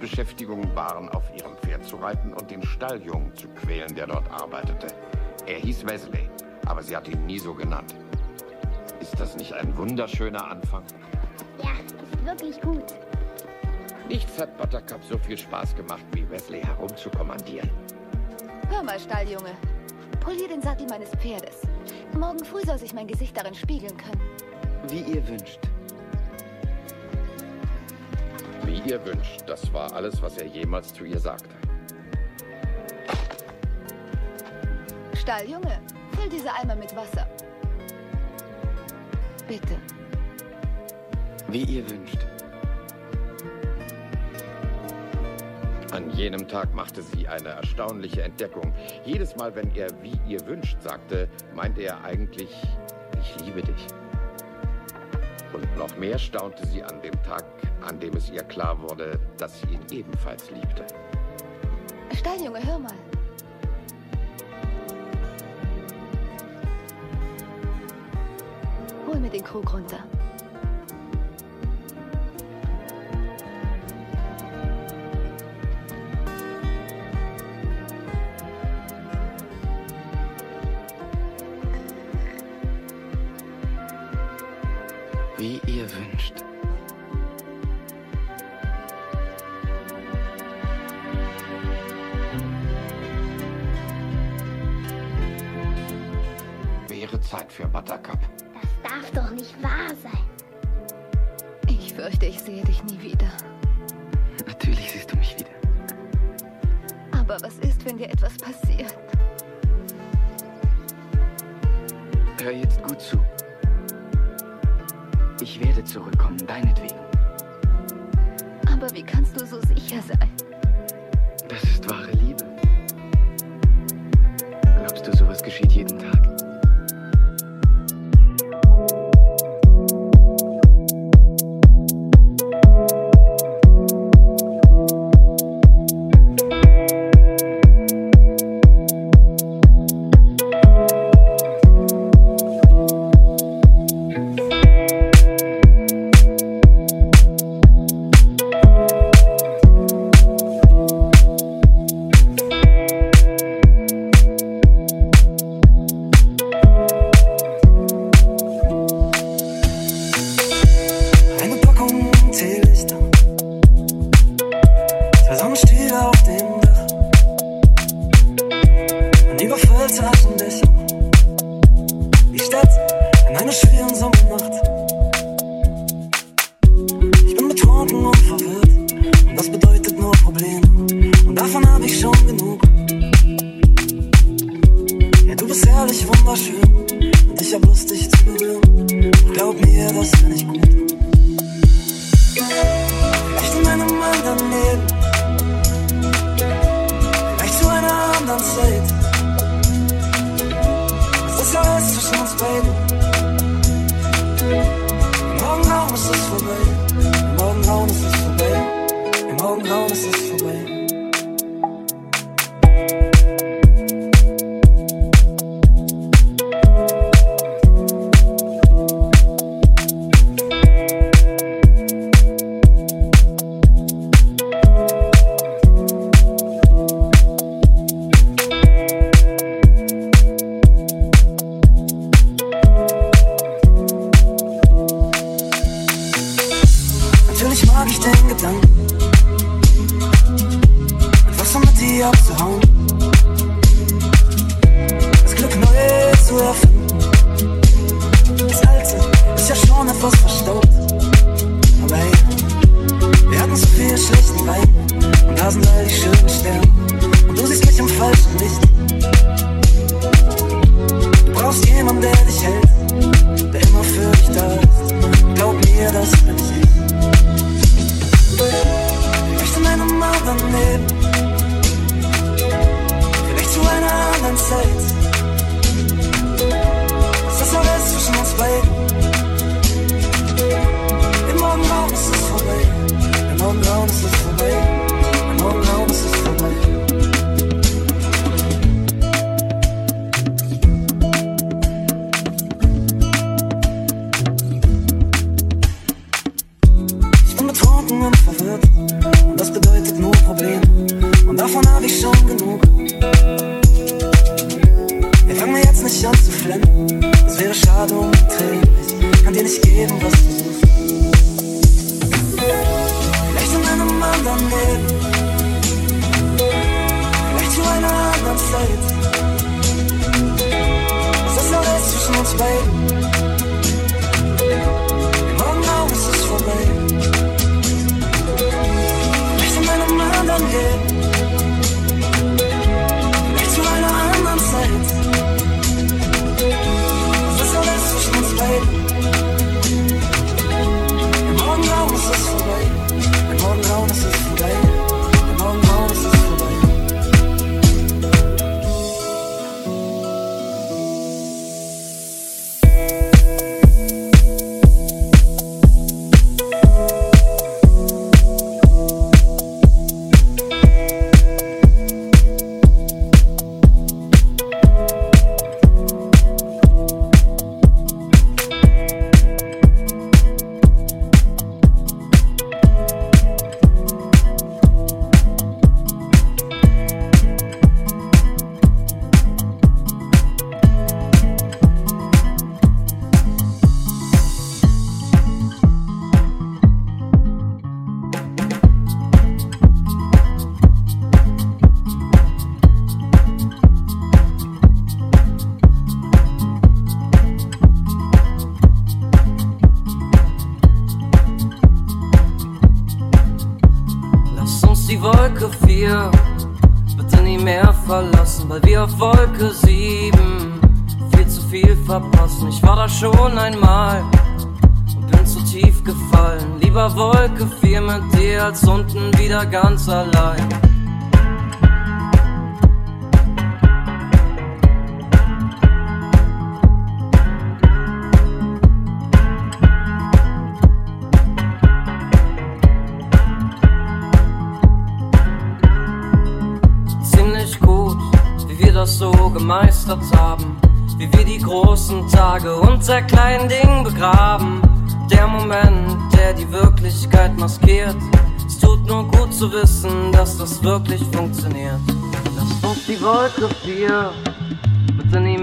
Hauptbeschäftigungen waren, auf ihrem Pferd zu reiten und den Stalljungen zu quälen, der dort arbeitete. Er hieß Wesley, aber sie hat ihn nie so genannt. Ist das nicht ein wunderschöner Anfang? Ja, ist wirklich gut. Nichts hat Buttercup so viel Spaß gemacht, wie Wesley herumzukommandieren. Hör mal, Stalljunge. Polier den Sattel meines Pferdes. Morgen früh soll sich mein Gesicht darin spiegeln können. Wie ihr wünscht. Wie ihr wünscht, das war alles, was er jemals zu ihr sagte. Stalljunge, füll diese Eimer mit Wasser. Bitte. Wie ihr wünscht. An jenem Tag machte sie eine erstaunliche Entdeckung. Jedes Mal, wenn er wie ihr wünscht sagte, meinte er eigentlich, ich liebe dich. Und noch mehr staunte sie an dem Tag, an dem es ihr klar wurde, dass sie ihn ebenfalls liebte. Stalljunge, hör mal. Hol mir den Krug runter.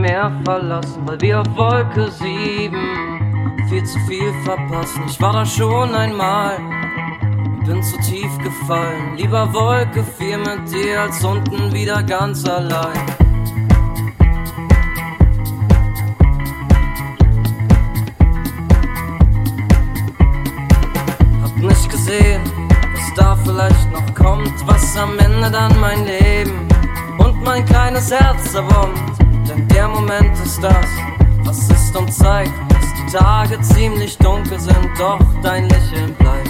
Mehr verlassen, weil wir auf Wolke 7 viel zu viel verpassen. Ich war da schon einmal bin zu tief gefallen. Lieber Wolke 4 mit dir als unten wieder ganz allein. Hab nicht gesehen, was da vielleicht noch kommt, was am Ende dann mein Leben und mein kleines Herz zerbombt. Der Moment ist das, was ist und zeigt, dass die Tage ziemlich dunkel sind, doch dein Lächeln bleibt.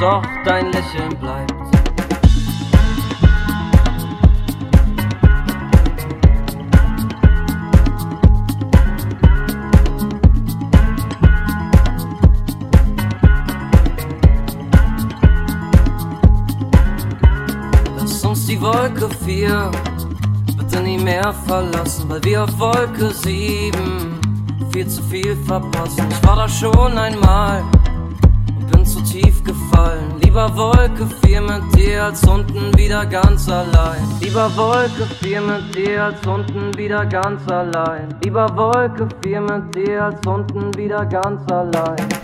doch dein Lächeln bleibt. Wolke 4 bitte nie mehr verlassen, weil wir auf Wolke 7 viel zu viel verpassen. Ich war da schon einmal bin zu tief gefallen. Lieber Wolke 4 mit dir als unten wieder ganz allein. Lieber Wolke 4 mit dir als unten wieder ganz allein. Lieber Wolke 4 mit dir als unten wieder ganz allein.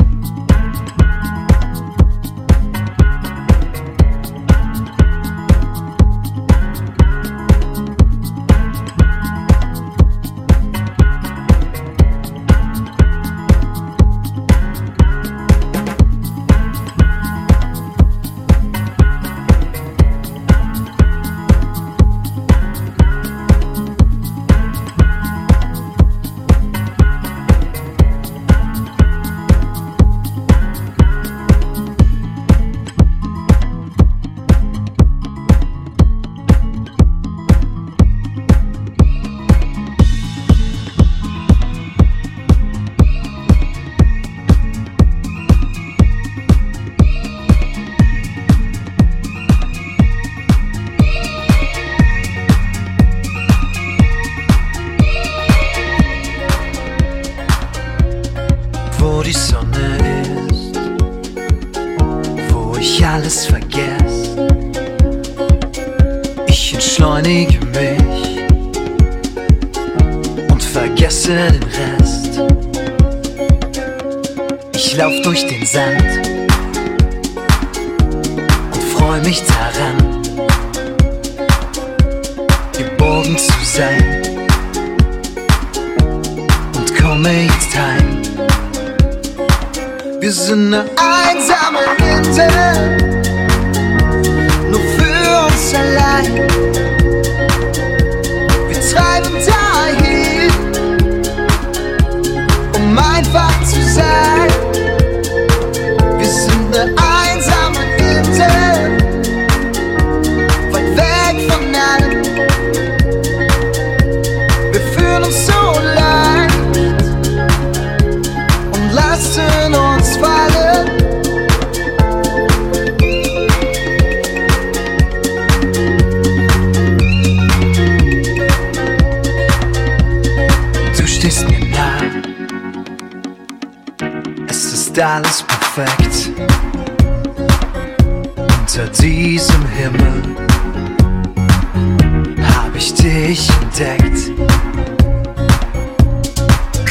dich deckt.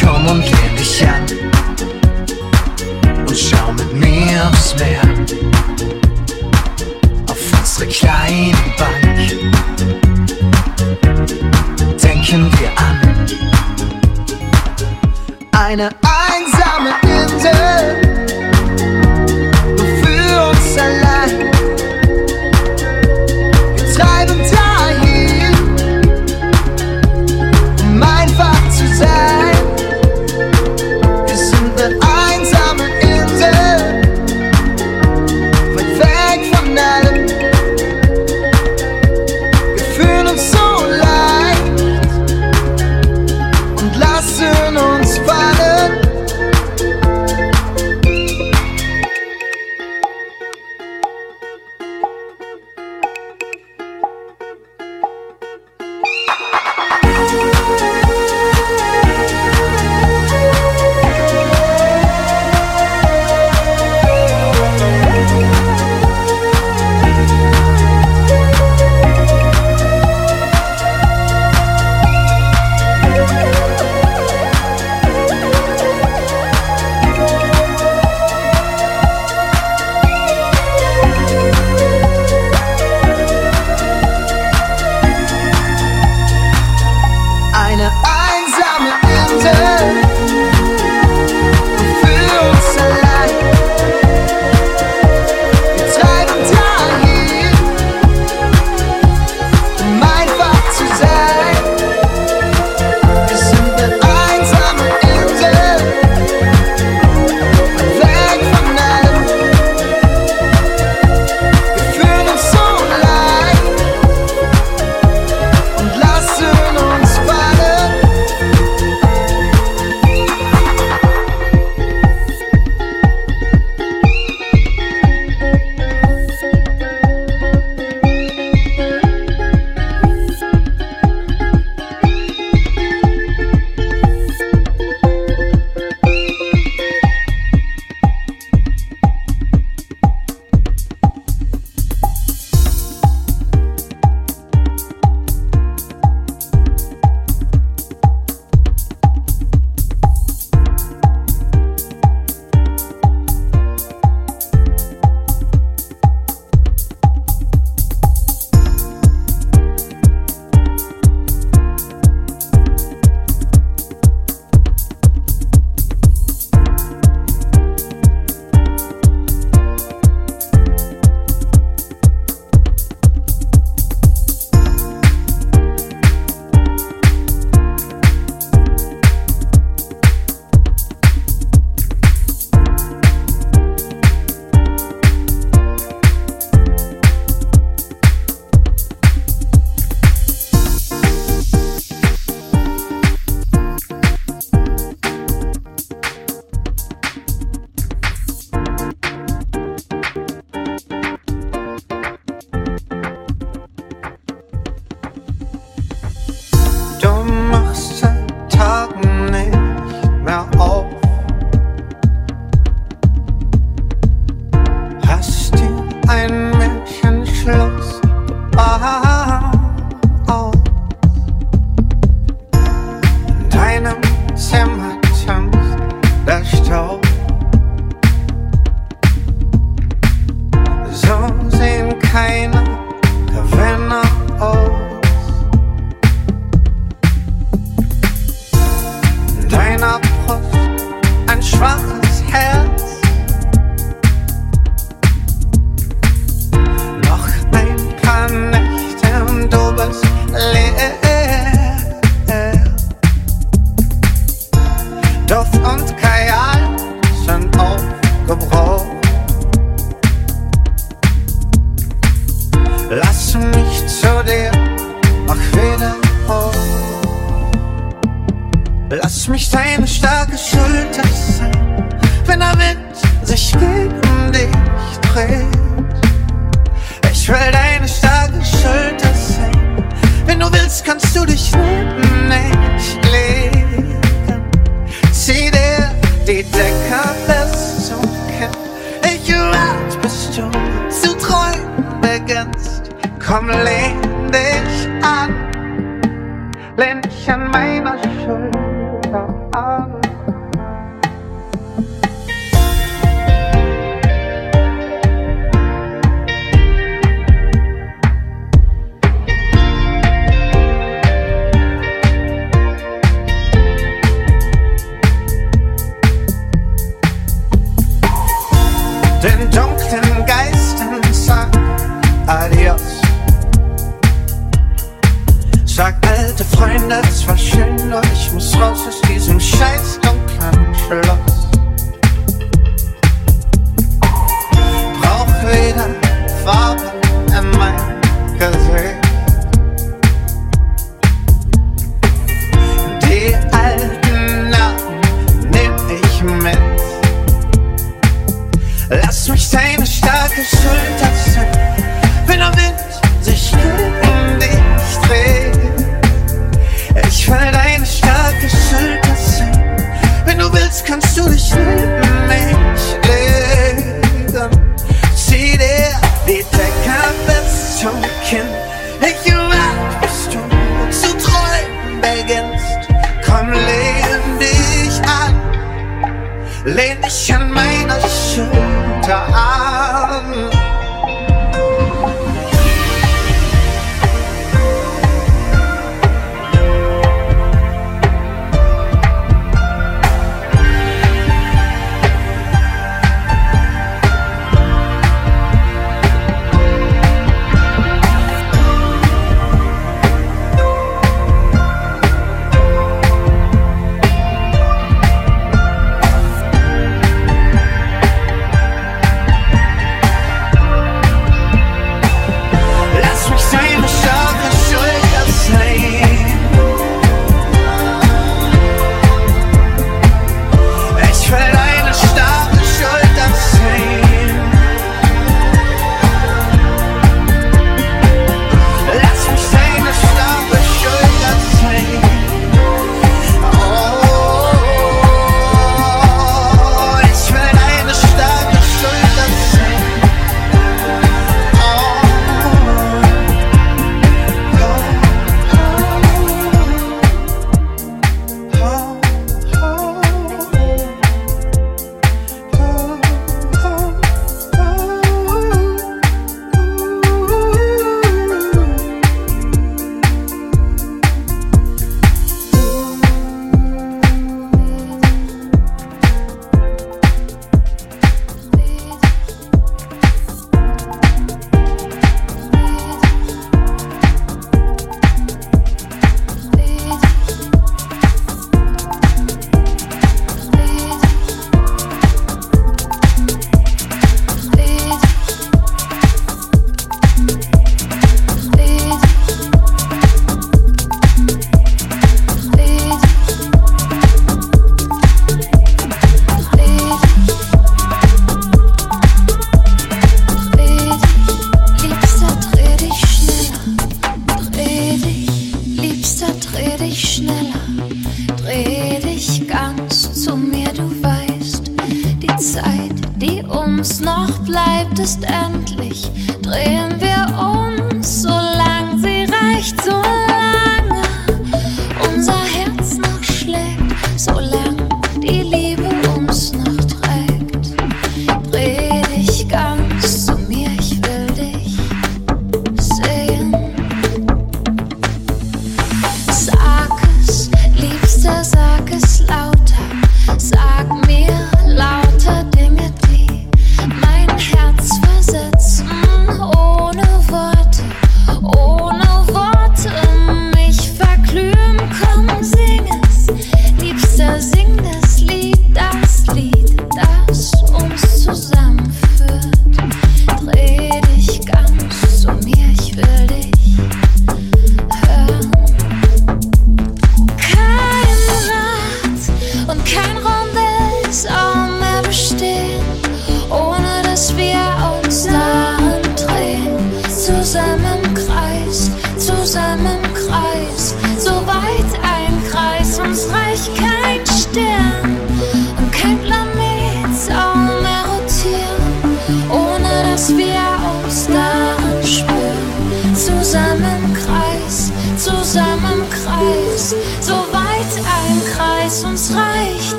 Komm und lehn dich an und schau mit mir aufs Meer. Auf unsere kleine Bank denken wir an eine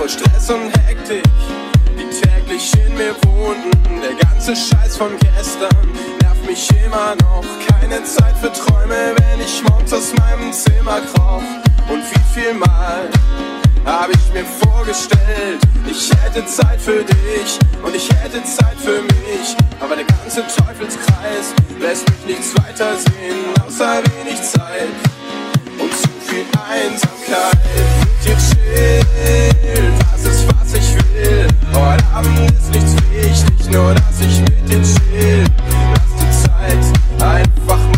voll Stress und Hektik, die täglich in mir wohnten. Der ganze Scheiß von gestern nervt mich immer noch. Keine Zeit für Träume, wenn ich morgens aus meinem Zimmer kroch. Und wie viel Mal hab ich mir vorgestellt, ich hätte Zeit für dich und ich hätte Zeit für mich. Aber der ganze Teufelskreis lässt mich nichts weiter sehen, außer wenig Zeit. Und zu Einsamkeit. Mit dir chillen, das ist was ich will. Heute Abend ist nichts wichtig, nur dass ich mit dir chill. Lass die Zeit einfach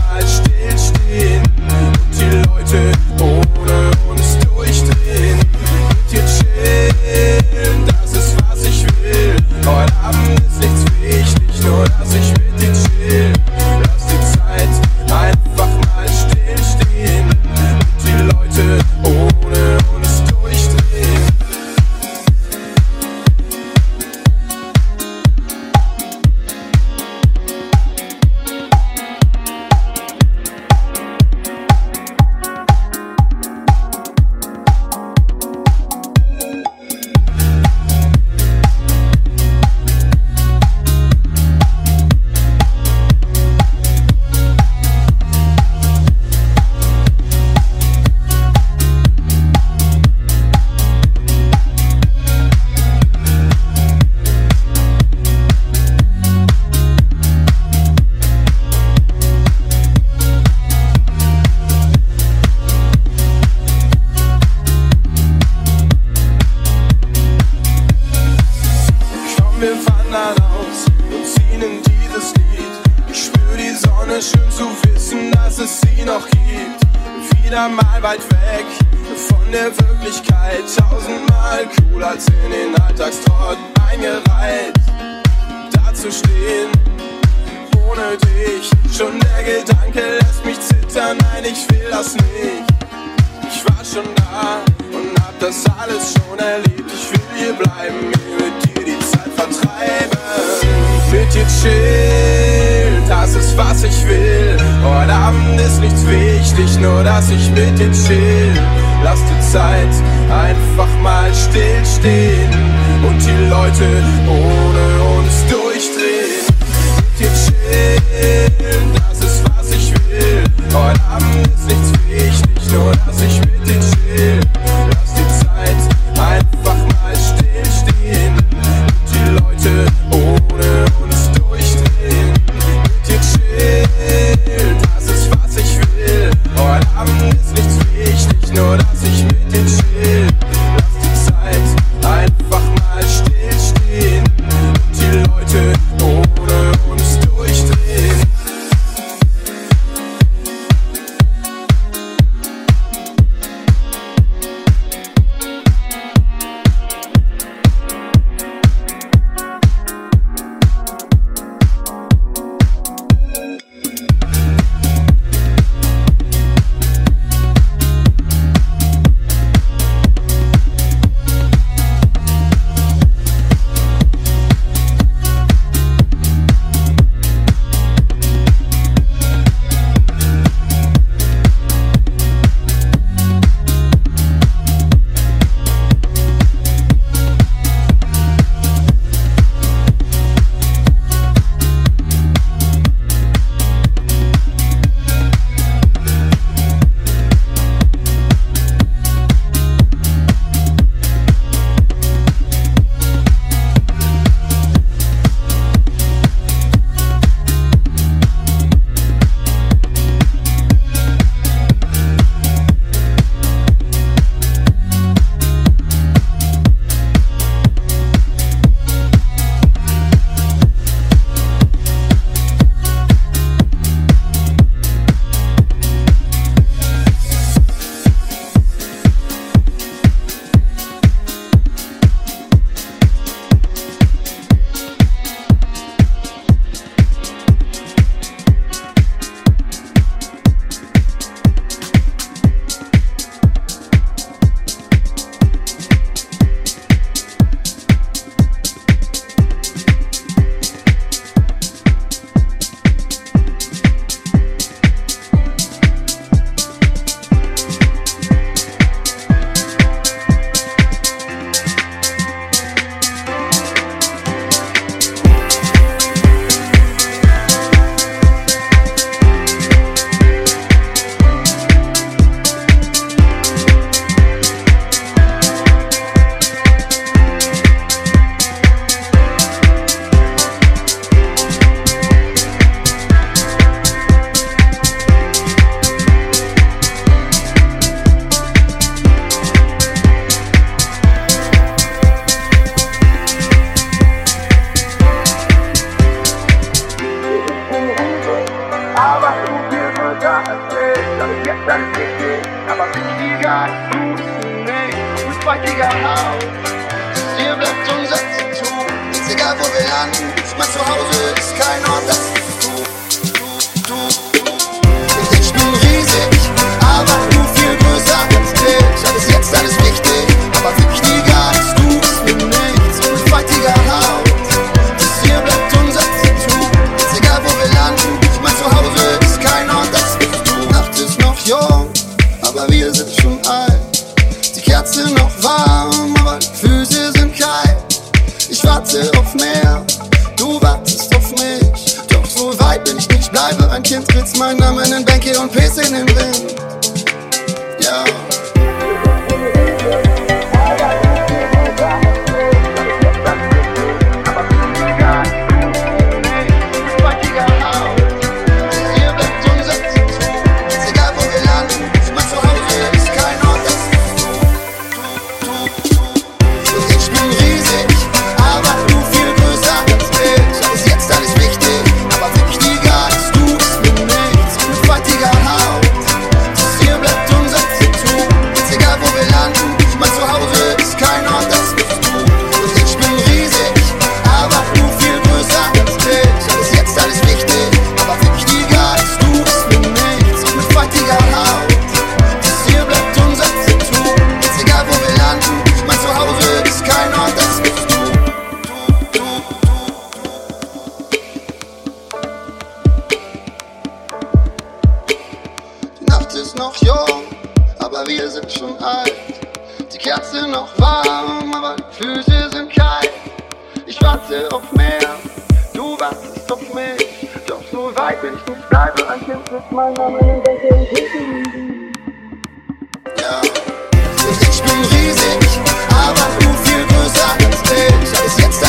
Ich bin riesig, aber du viel größer als ich. Als jetzt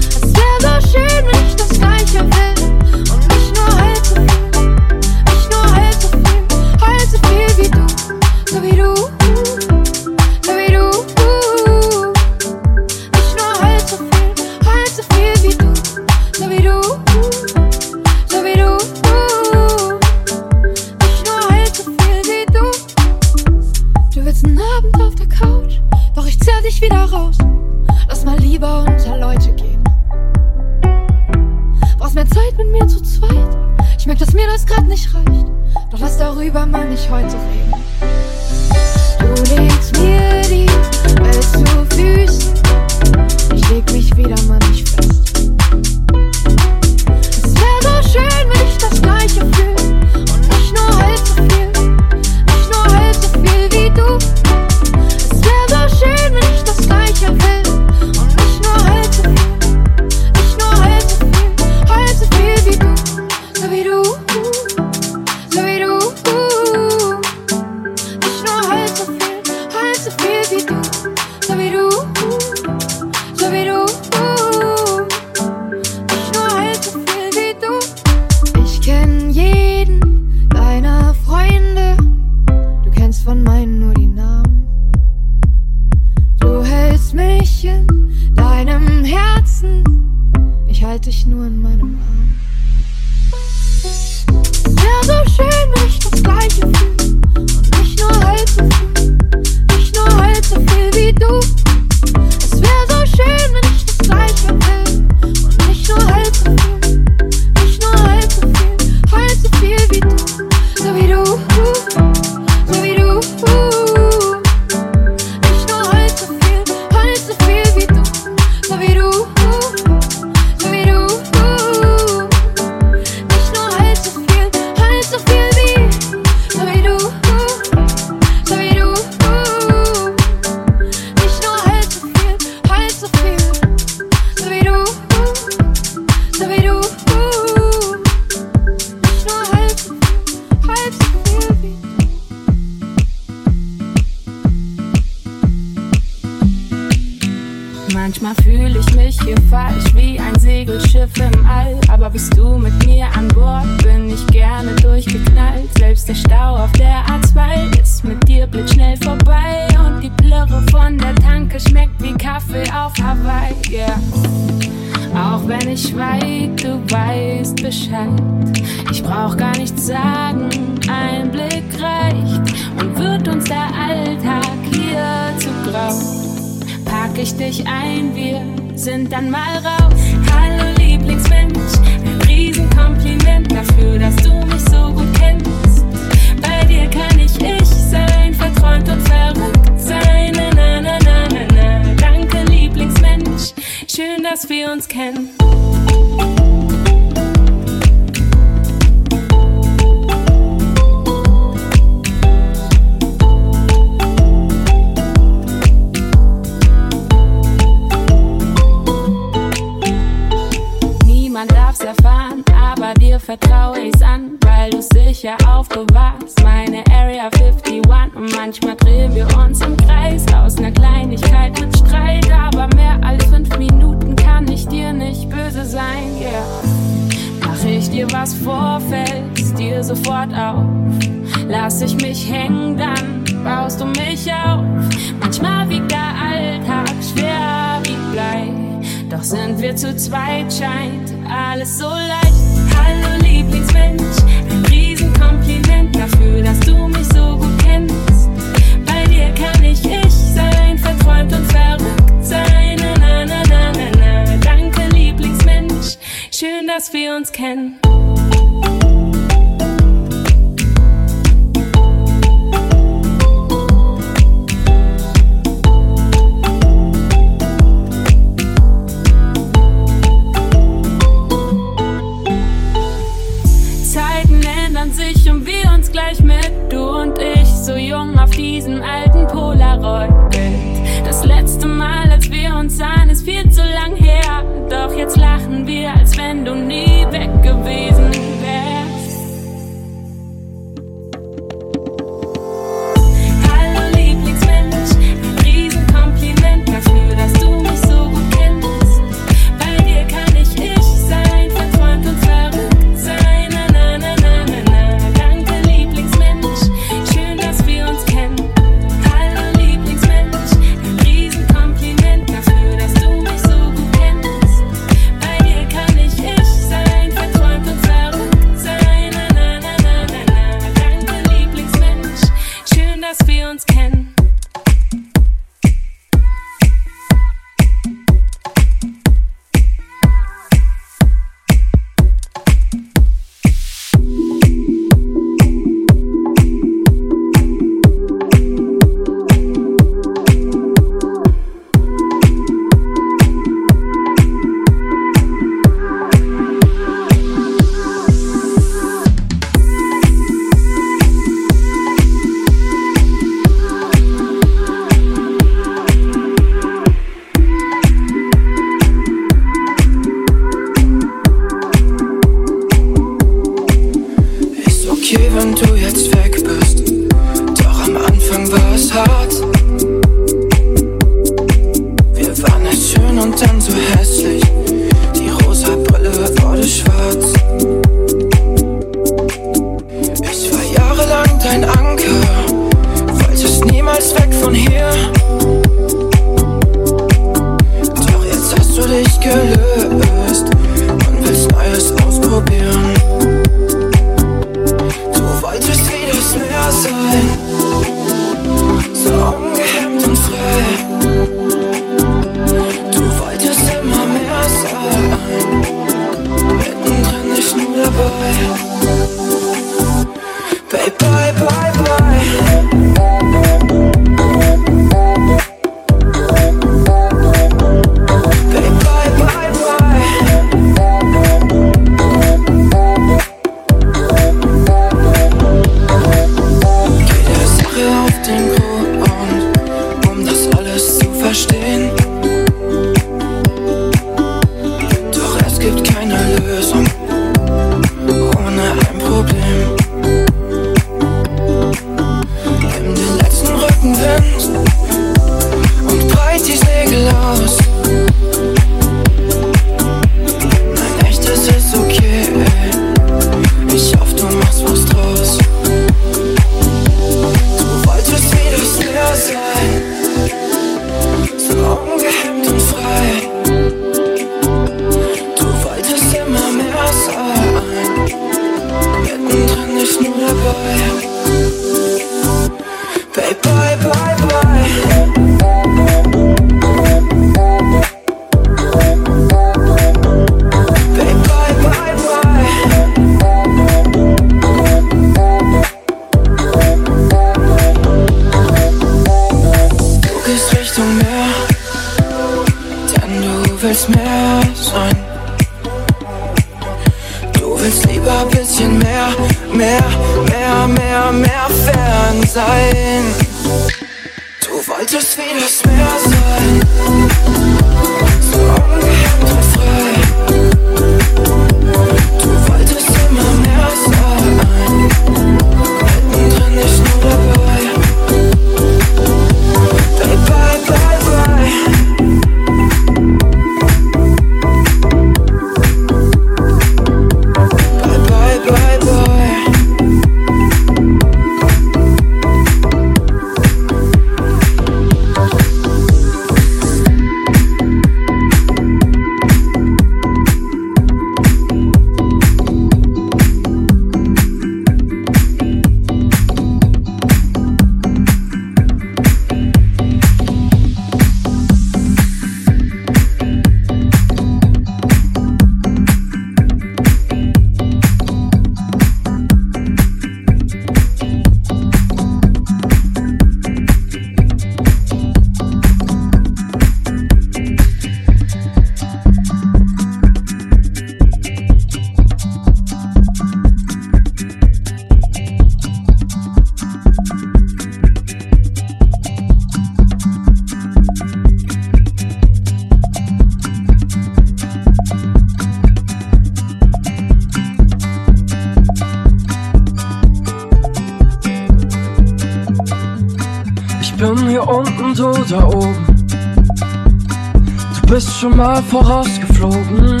schon mal vorausgeflogen.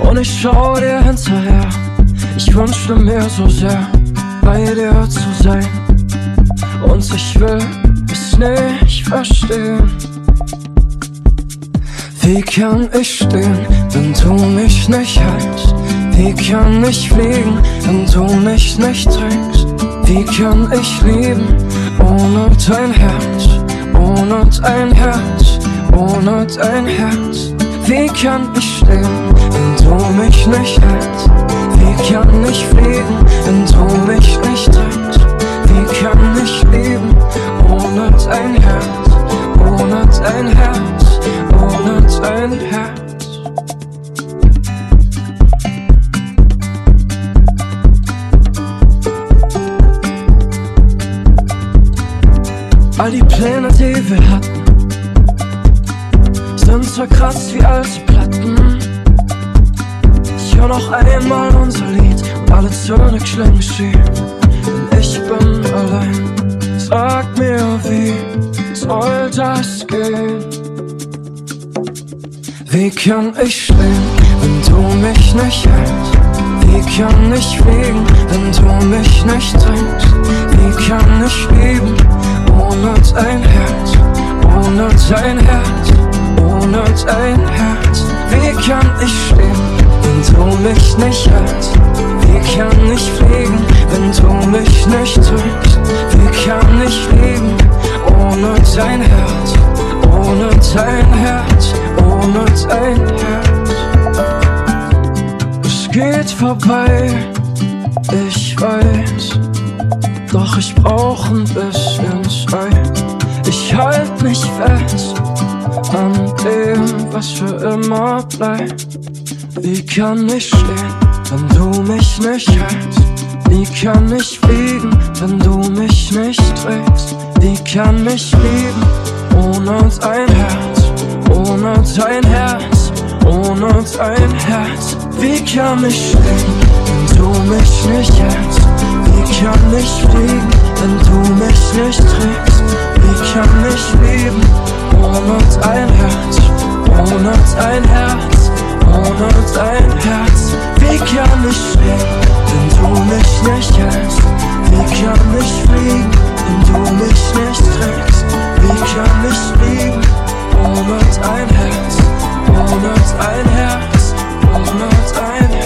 Und ich schau dir hinterher. Ich wünschte mir so sehr, bei dir zu sein. Und ich will es nicht verstehen. Wie kann ich stehen, wenn du mich nicht hältst? Wie kann ich fliegen, wenn du mich nicht trägst? Wie kann ich lieben, ohne dein Herz, ohne dein Herz, ohne dein Herz? Wie kann ich stehen, wenn du mich nicht hältst? Wie kann ich fliegen, wenn du mich nicht trägst? Wie kann ich lieben, ohne dein Herz, ohne dein Herz? ohne dein Herz. Zerkratzt wie alte Platten. Ich hör noch einmal unser Lied und alle Töne klingen schief, denn ich bin allein. Sag mir, wie soll das gehen? Wie kann ich stehen, wenn du mich nicht hältst? Wie kann ich fliegen, wenn du mich nicht trägst? Wie kann ich lieben, ohne dein Herz, ohne dein Herz, ohne dein Herz? Wie kann ich stehen, wenn du mich nicht hältst? Wie kann ich fliegen, wenn du mich nicht trägst? Wie kann ich lieben, ohne dein Herz, ohne dein Herz? ohne dein Herz. Es geht vorbei, ich weiß, doch ich brauch ein bisschen Zeit. Ich halt mich fest an dem, was für immer bleibt. Wie kann ich stehen, wenn du mich nicht hältst? Wie kann ich fliegen, wenn du mich nicht trägst? Wie kann ich lieben ohne dein Herz? ohne dein Herz, ohne dein Herz. Wie kann ich stehen, wenn du mich nicht hältst? Wie kann ich fliegen, wenn du mich nicht trägst? Wie kann ich leben, ohne dein Herz, ohne dein Herz, ohne dein Herz? Wie kann ich stehen, wenn du mich nicht hältst? Wie kann ich fliegen, wenn du mich nicht trägst? Wie kann ich lieben? ohne dein Herz, ohne dein Herz, ohne dein Herz.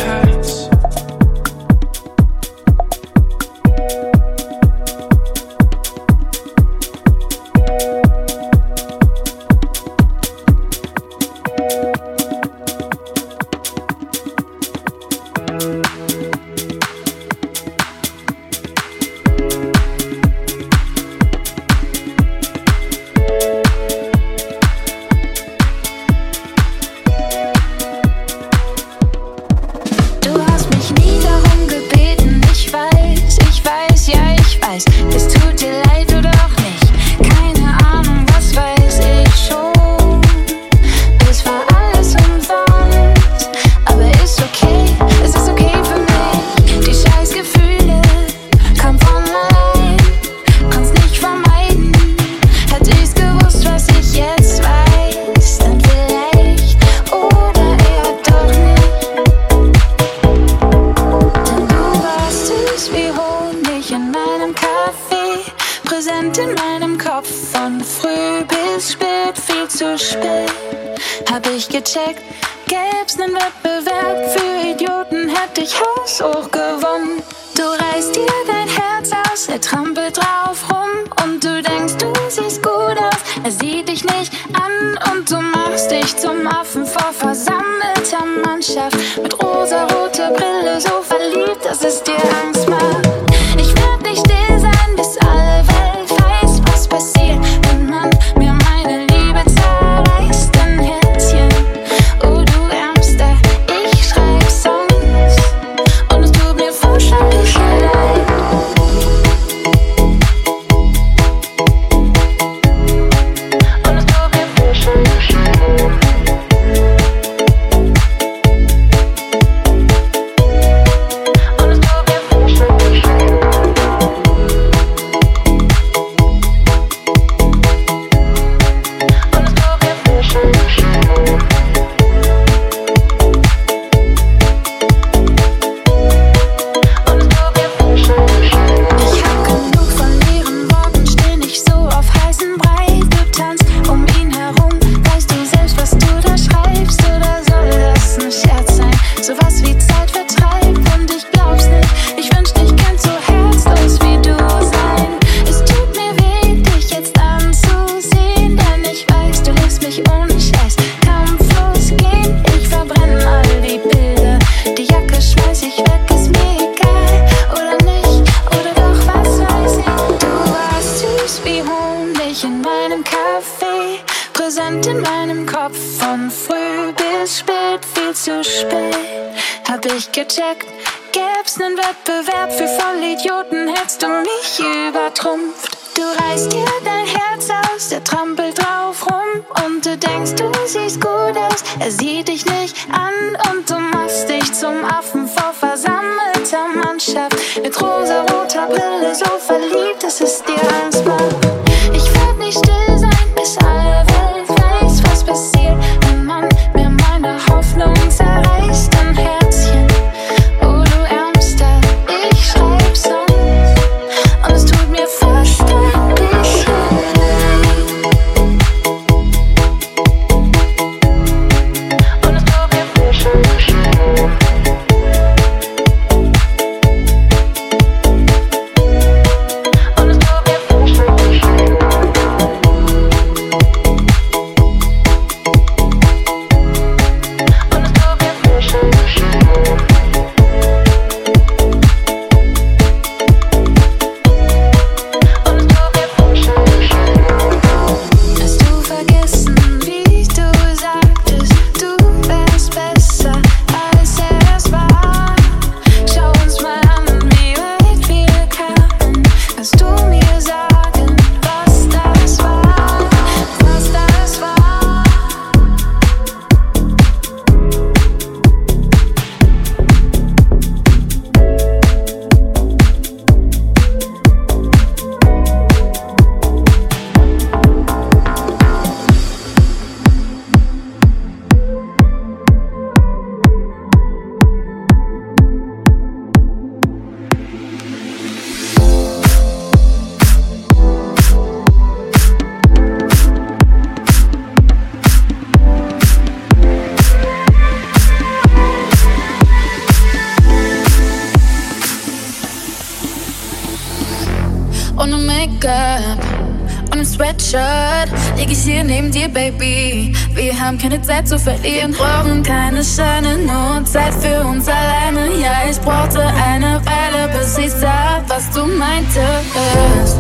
keine Zeit zu verlieren. Wir brauchen keine Scheine, nur Zeit für uns alleine. Ja, ich brauchte eine Weile, bis ich sah, was du meintest.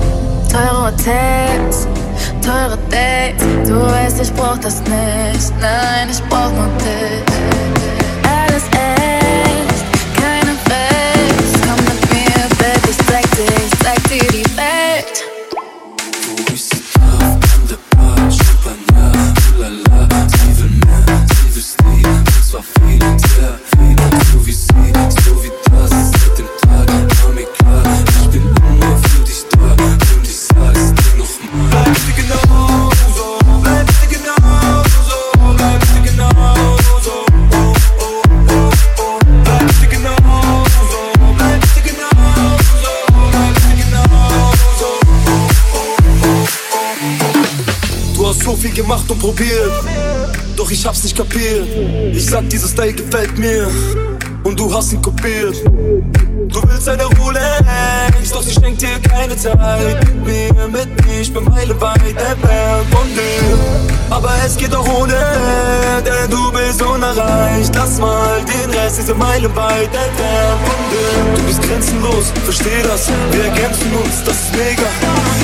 Teure Hotels, teure Dates, du weißt, ich brauch das nicht. ich hab's nicht kapiert. Ich sag, dieses Style gefällt mir. Und du hast ihn kopiert. Du willst seine Rolex, doch sie schenkt dir keine Zeit. Mit mir, mit mir, ich bin Meile weit entfernt von dir. Aber es geht auch ohne, denn du bist unerreicht. Lass mal den Rest, diese Meile weit entfernt von dir. Du bist grenzenlos, versteh das. Wir ergänzen uns, das ist mega.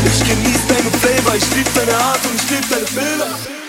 Ich genieß deine Flavor, ich lieb deine Art und ich lieb deine Bilder.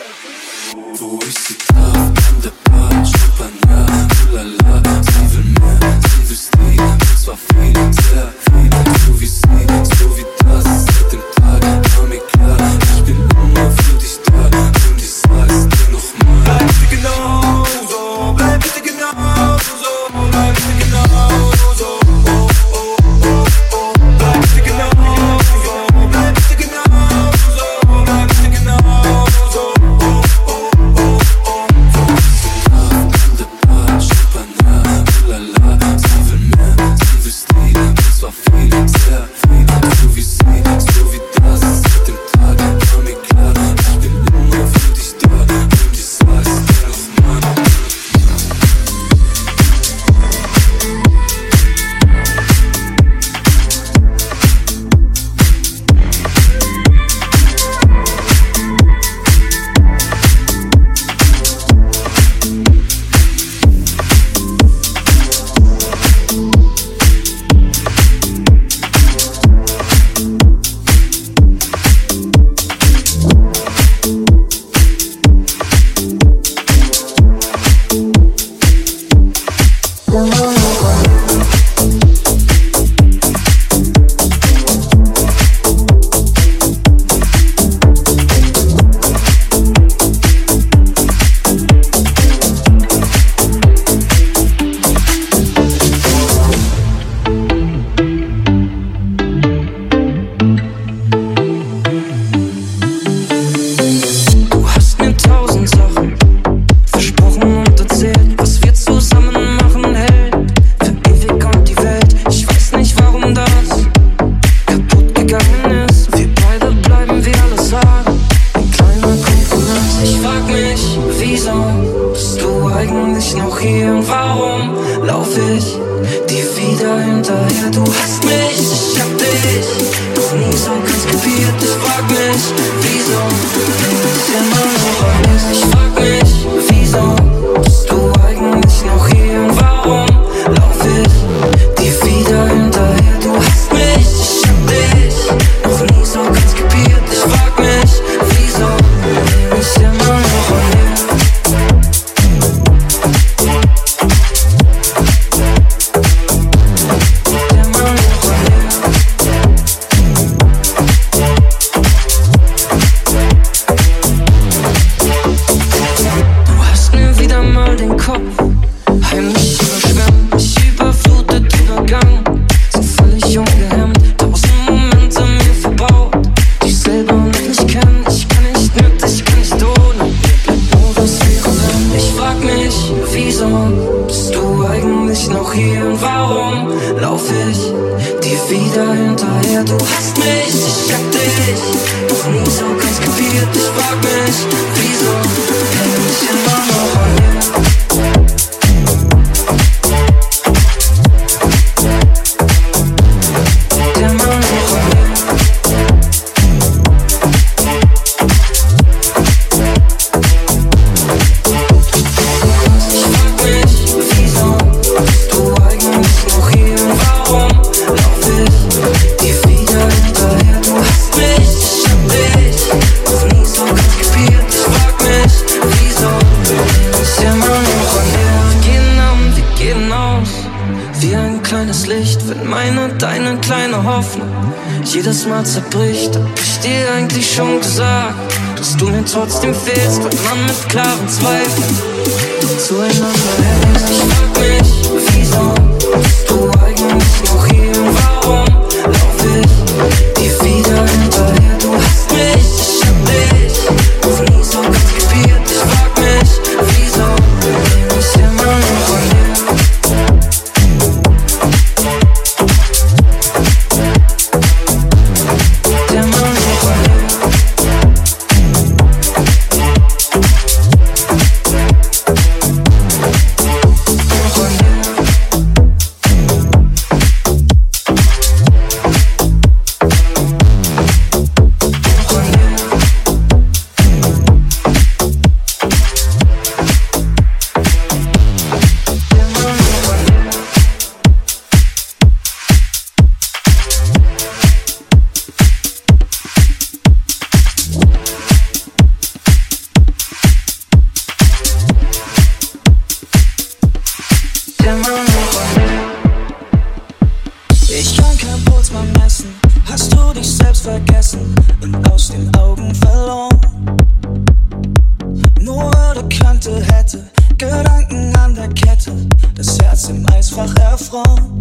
Toilette, Gedanken an der Kette, das Herz im Eisfach erfroren.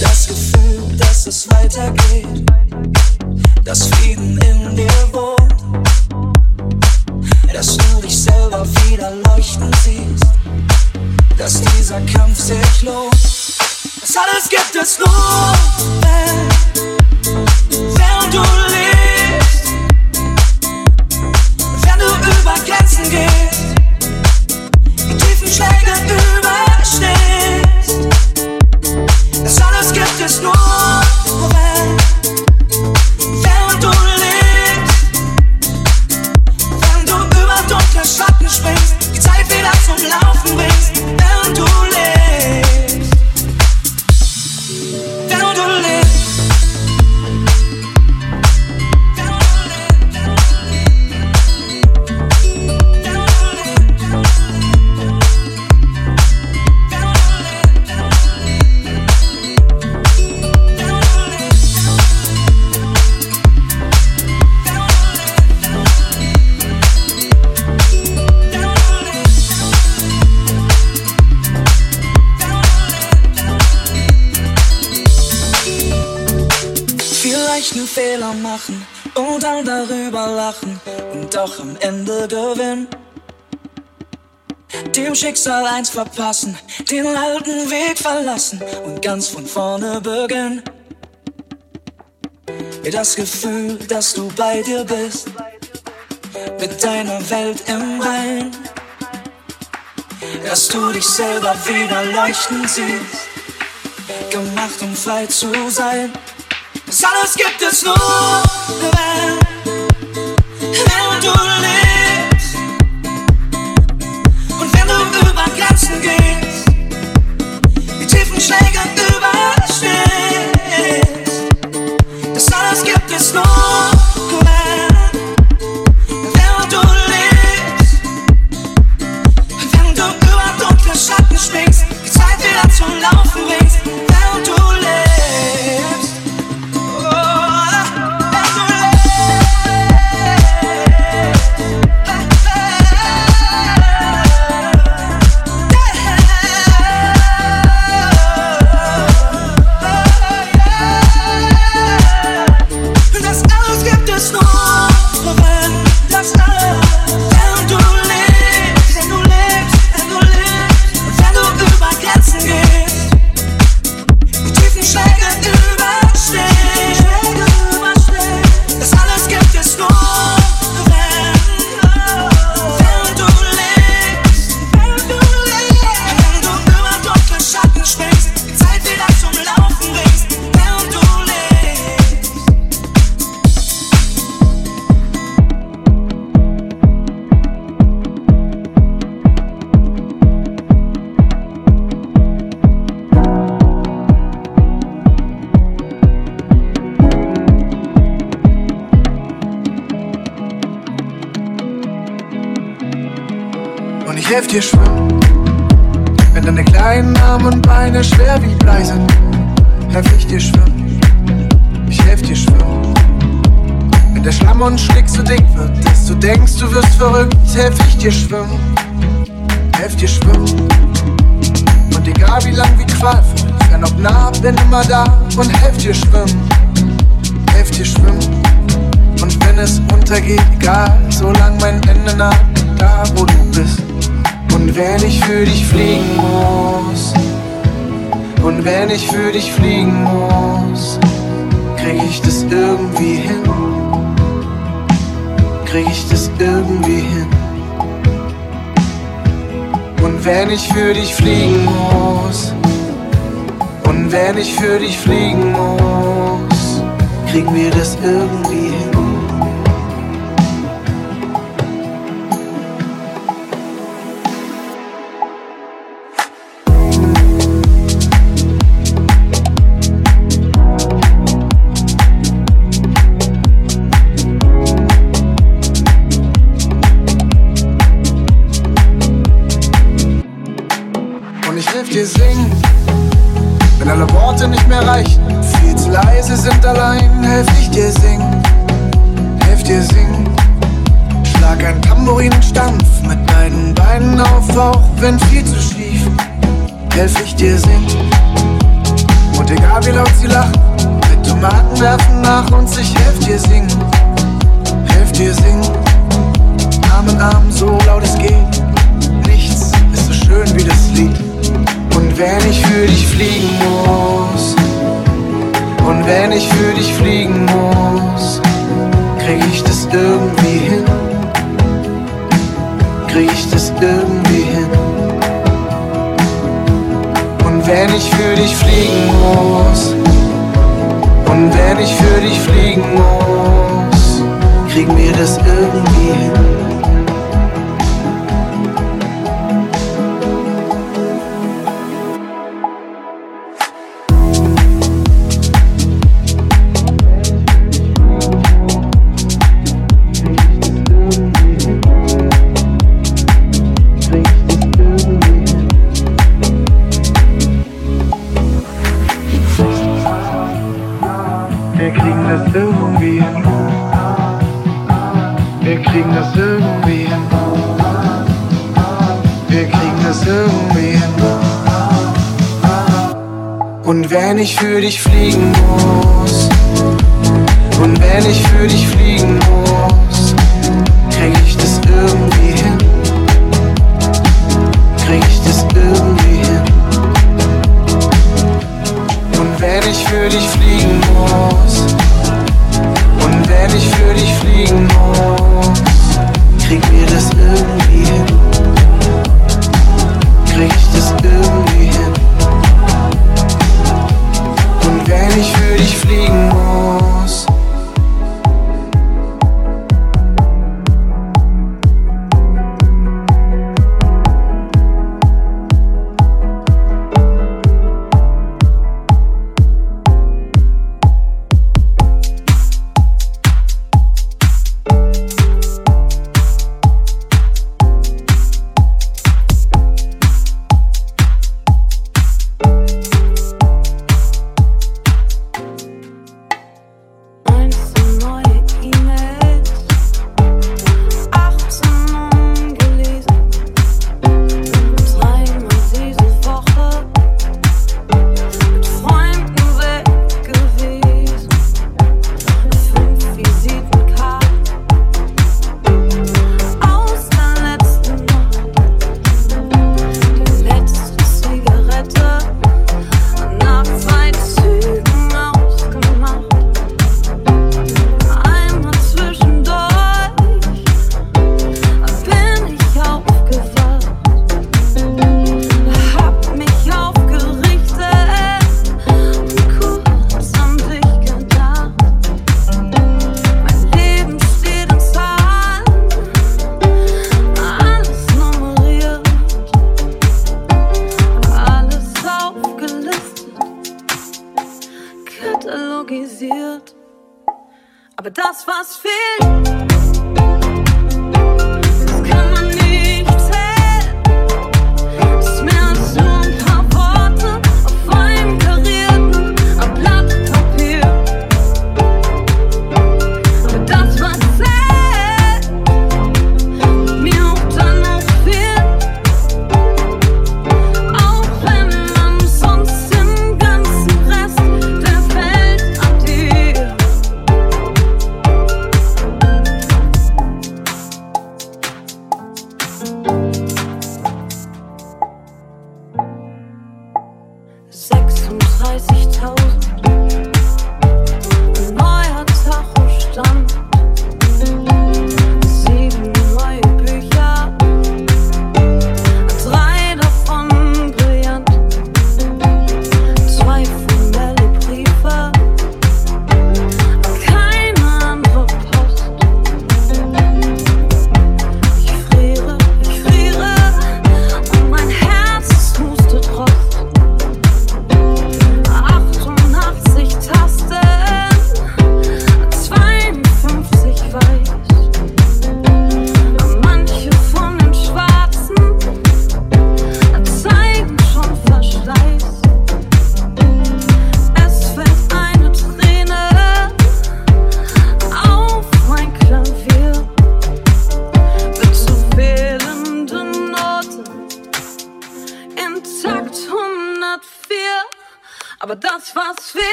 Das Gefühl, dass es weitergeht, dass Frieden in dir wohnt, dass du dich selber wieder leuchten siehst, dass dieser Kampf sich lohnt. Das alles gibt es nur. wenn eins verpassen, den alten Weg verlassen und ganz von vorne beginnen. Das Gefühl, dass du bei dir bist, mit deiner Welt im Rein, dass du dich selber wieder leuchten siehst, gemacht um frei zu sein. Das alles gibt es nur, wenn, wenn du lebst. Wie lang, wie qualvoll, fern ob nah, bin immer da und helf dir schwimmen, helf dir schwimmen. Und wenn es untergeht, egal, solange mein Ende naht, da wo du bist. Und wenn ich für dich fliegen muss, und wenn ich für dich fliegen muss, krieg ich das irgendwie hin. Krieg ich das irgendwie hin. Und wenn ich für dich fliegen muss, und wenn ich für dich fliegen muss, kriegen wir das irgendwie hin. Auch wenn viel zu schief, helf ich dir singen. Und egal wie laut sie lachen, mit Tomaten werfen nach uns, ich helf dir singen, helf dir singen. Arm in Arm, so laut es geht, nichts ist so schön wie das Lied. Und wenn ich für dich fliegen muss, und wenn ich für dich fliegen muss, krieg ich das irgendwie hin. Krieg ich das irgendwie hin. Und wenn ich für dich fliegen muss, und wenn ich für dich fliegen muss, kriegen wir das irgendwie hin.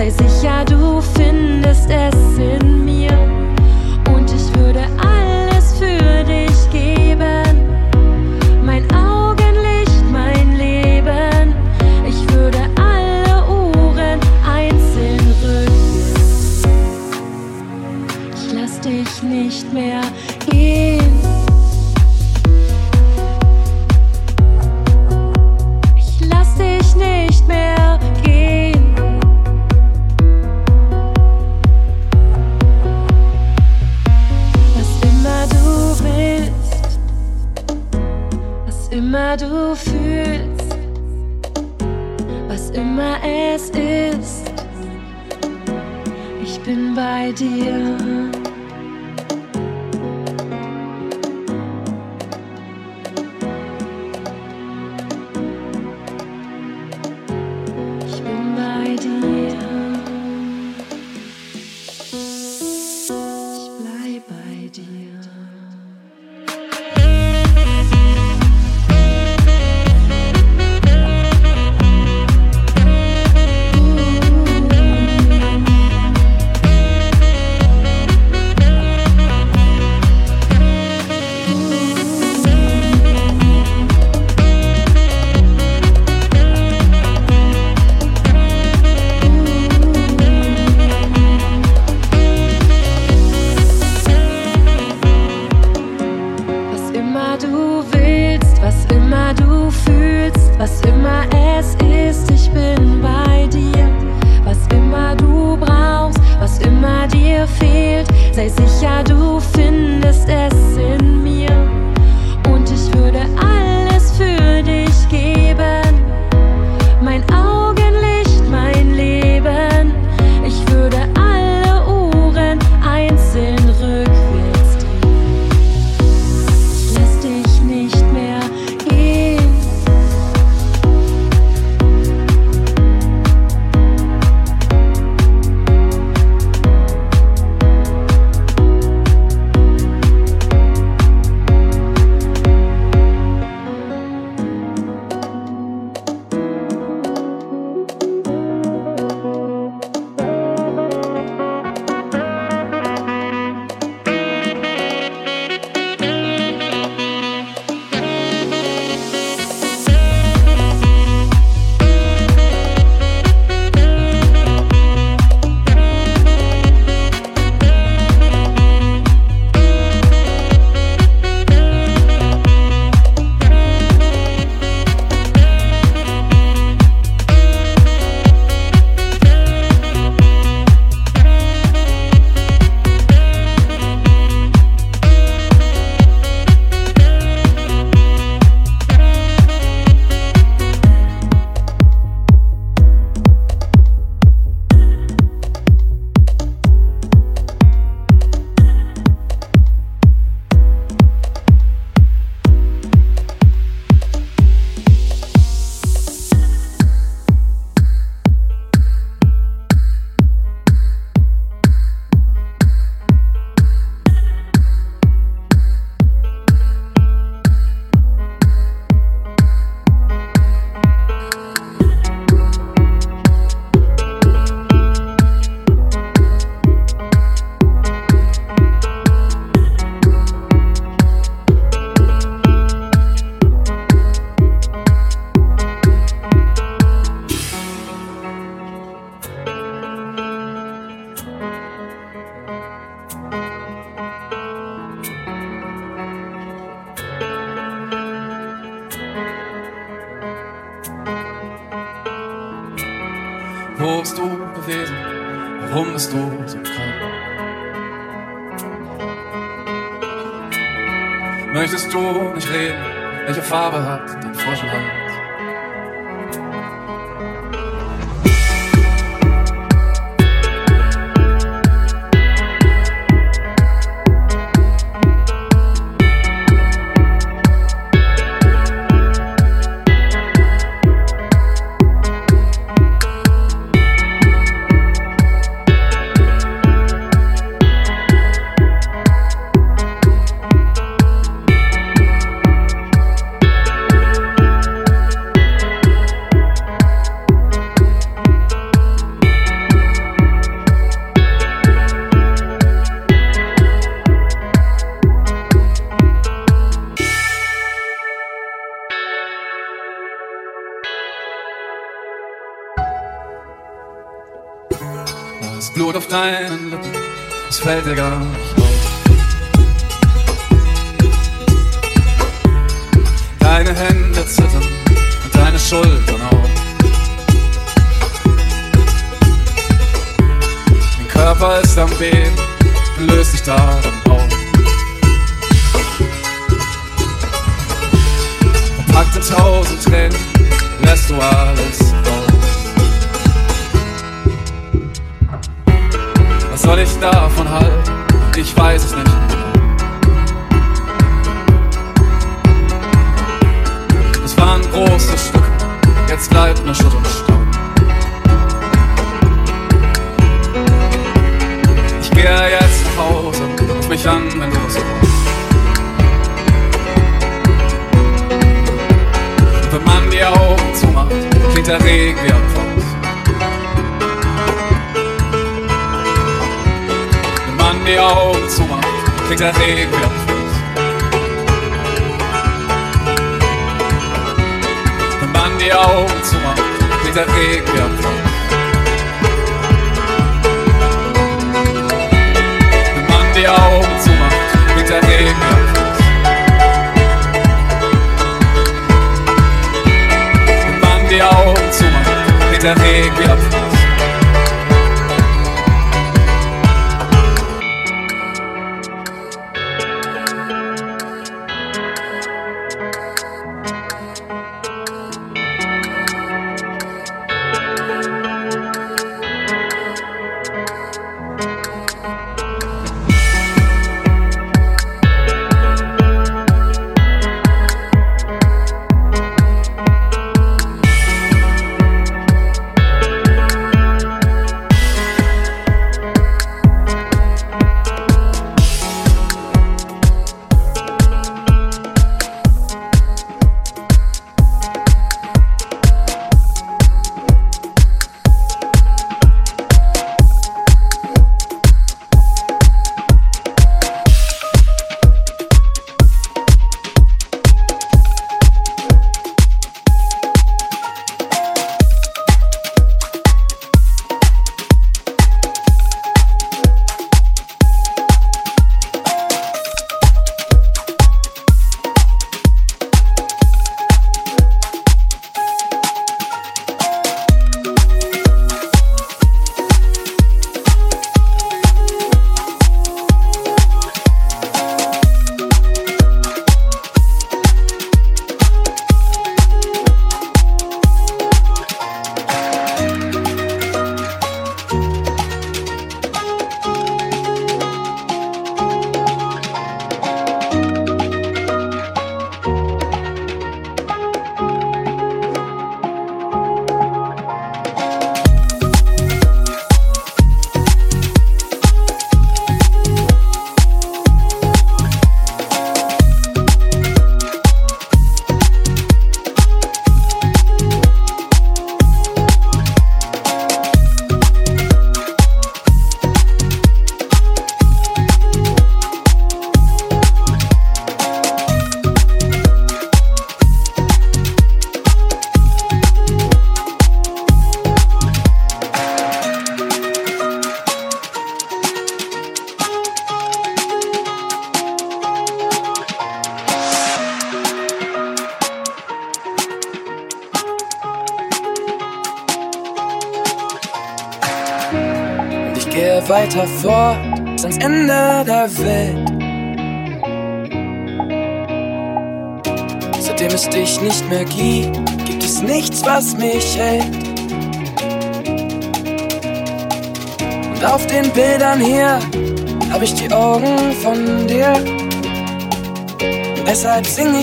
Sei sicher, du findest es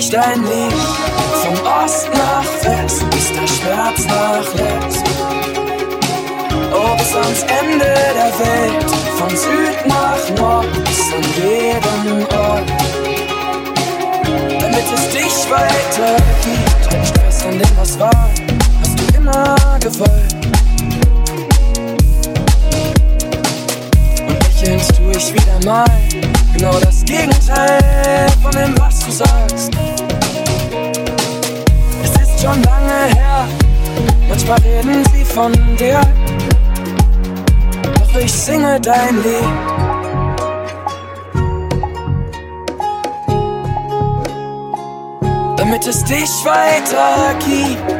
Stanley von dir, doch ich singe dein Lied. damit es dich weiter gibt. Uh,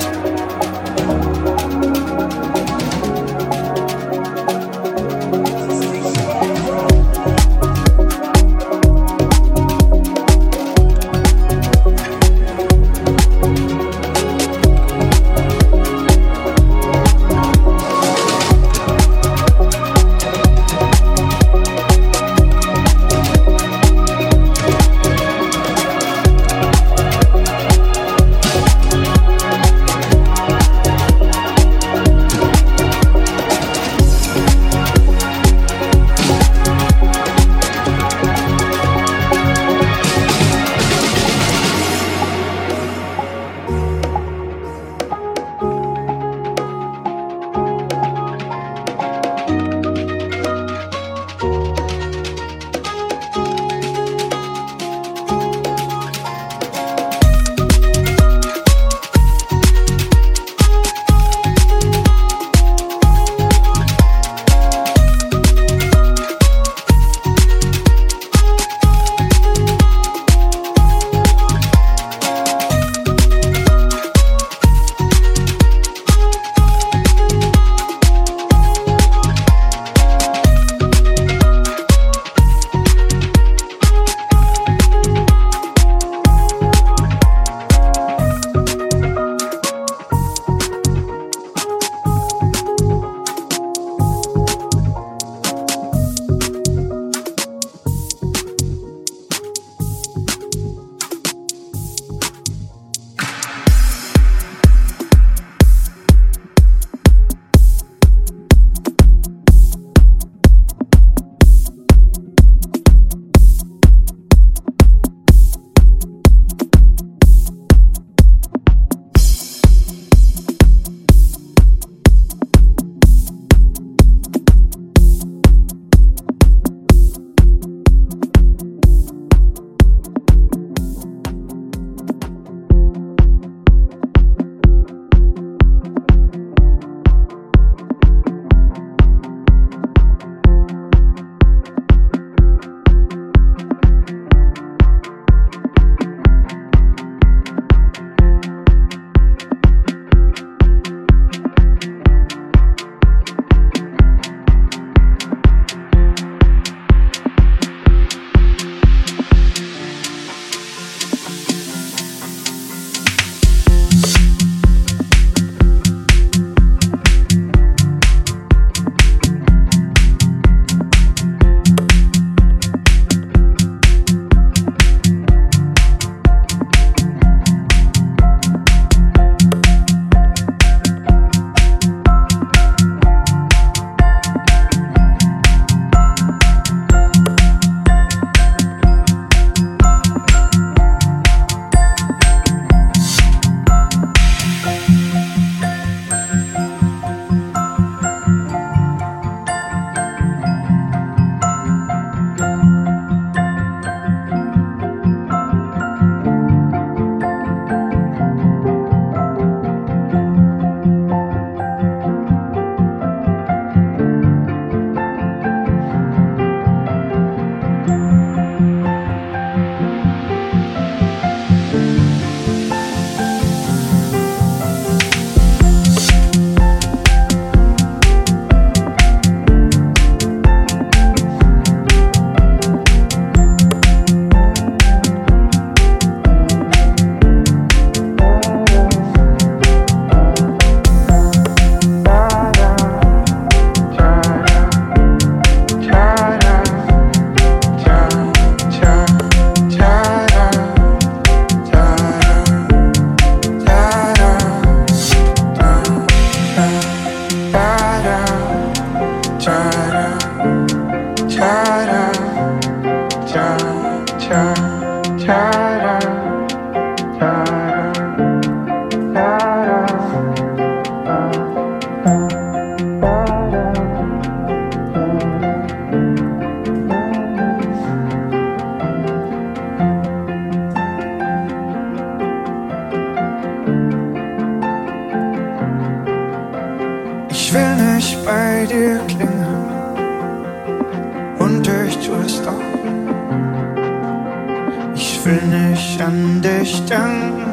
nicht an dich denken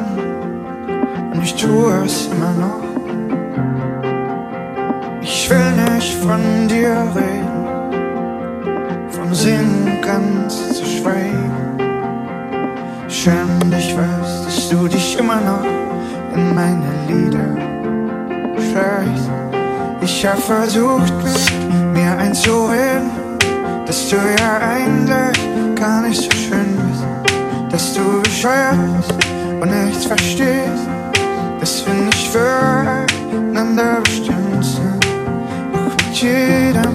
und ich tue es immer noch. Ich will nicht von dir reden, vom Sinn ganz zu schweigen. Schön, dich weißt, dass du dich immer noch in meine Lieder schreibst. Ich hab versucht, mir einzureden, dass du ja eigentlich gar nicht so schön dass du bescheuert und nichts verstehst, dass wir nicht füreinander bestimmt sind. Doch mit jedem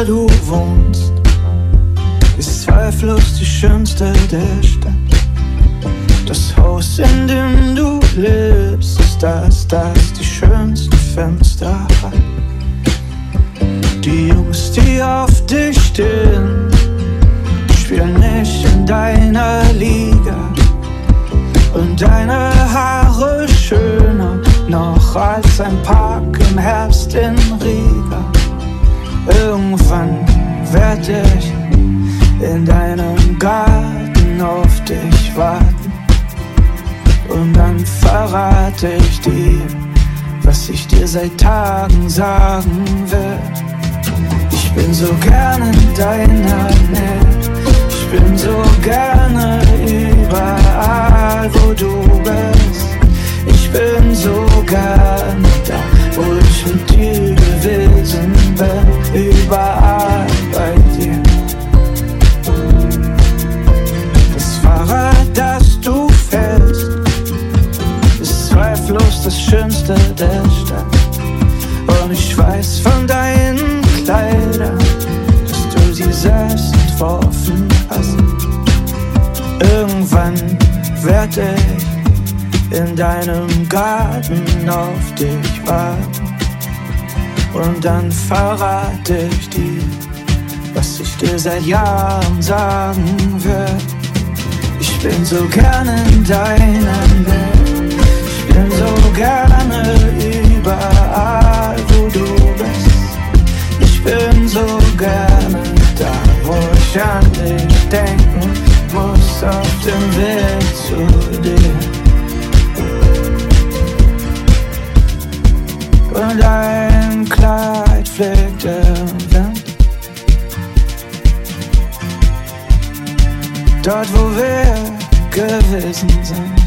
der du wohnst, ist zweifellos die schönste der Stadt. Das Haus, in dem du lebst, ist das, das die schönsten Fenster hat. Die Jungs, die auf dich stehen, spielen nicht in deiner Liga. Und deine Haare schöner noch als ein Park im Herbst in Riga. Irgendwann werd ich in deinem Garten auf dich warten. Und dann verrate ich dir, was ich dir seit Tagen sagen will. Ich Ich bin so gerne in deiner Nähe. Ich bin so gerne überall, wo du bist. Ich bin so gerne da, ich mit dir gewesen bin. Überall bei dir. Das Fahrrad, das du fährst, ist zweifellos das Schönste der Stadt. Und ich weiß von deinen Kleidern, dass du sie selbst entworfen hast. Irgendwann werde ich in deinem Garten auf dich warten. Und dann verrate ich dir, was ich dir seit Jahren sagen will. Ich bin so gerne in deiner Nähe. Ich bin so gerne überall, wo du bist. Ich bin so gerne da, wo ich an dich denken muss, auf dem Weg zu dir. Dein Kleid fliegt im Wind. Dort, wo wir gewesen sind.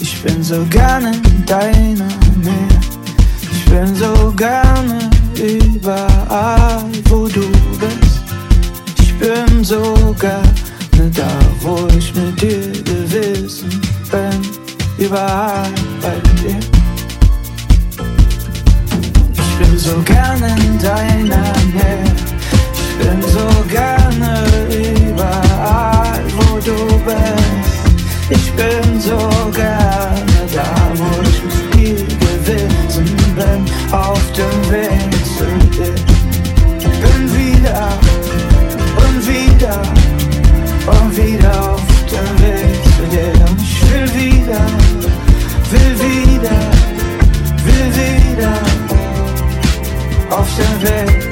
Ich bin so gerne in deiner Nähe. Ich bin so gerne überall, wo du bist. Ich bin so gerne da, wo ich mit dir gewesen bin. Überall bei dir. So gerne in deiner Nähe. Ich bin so gerne überall, wo du bist. Ich bin so gerne da, wo ich mit dir gewesen bin, auf dem Weg zu dir. Bin wieder und wieder und wieder wieder, will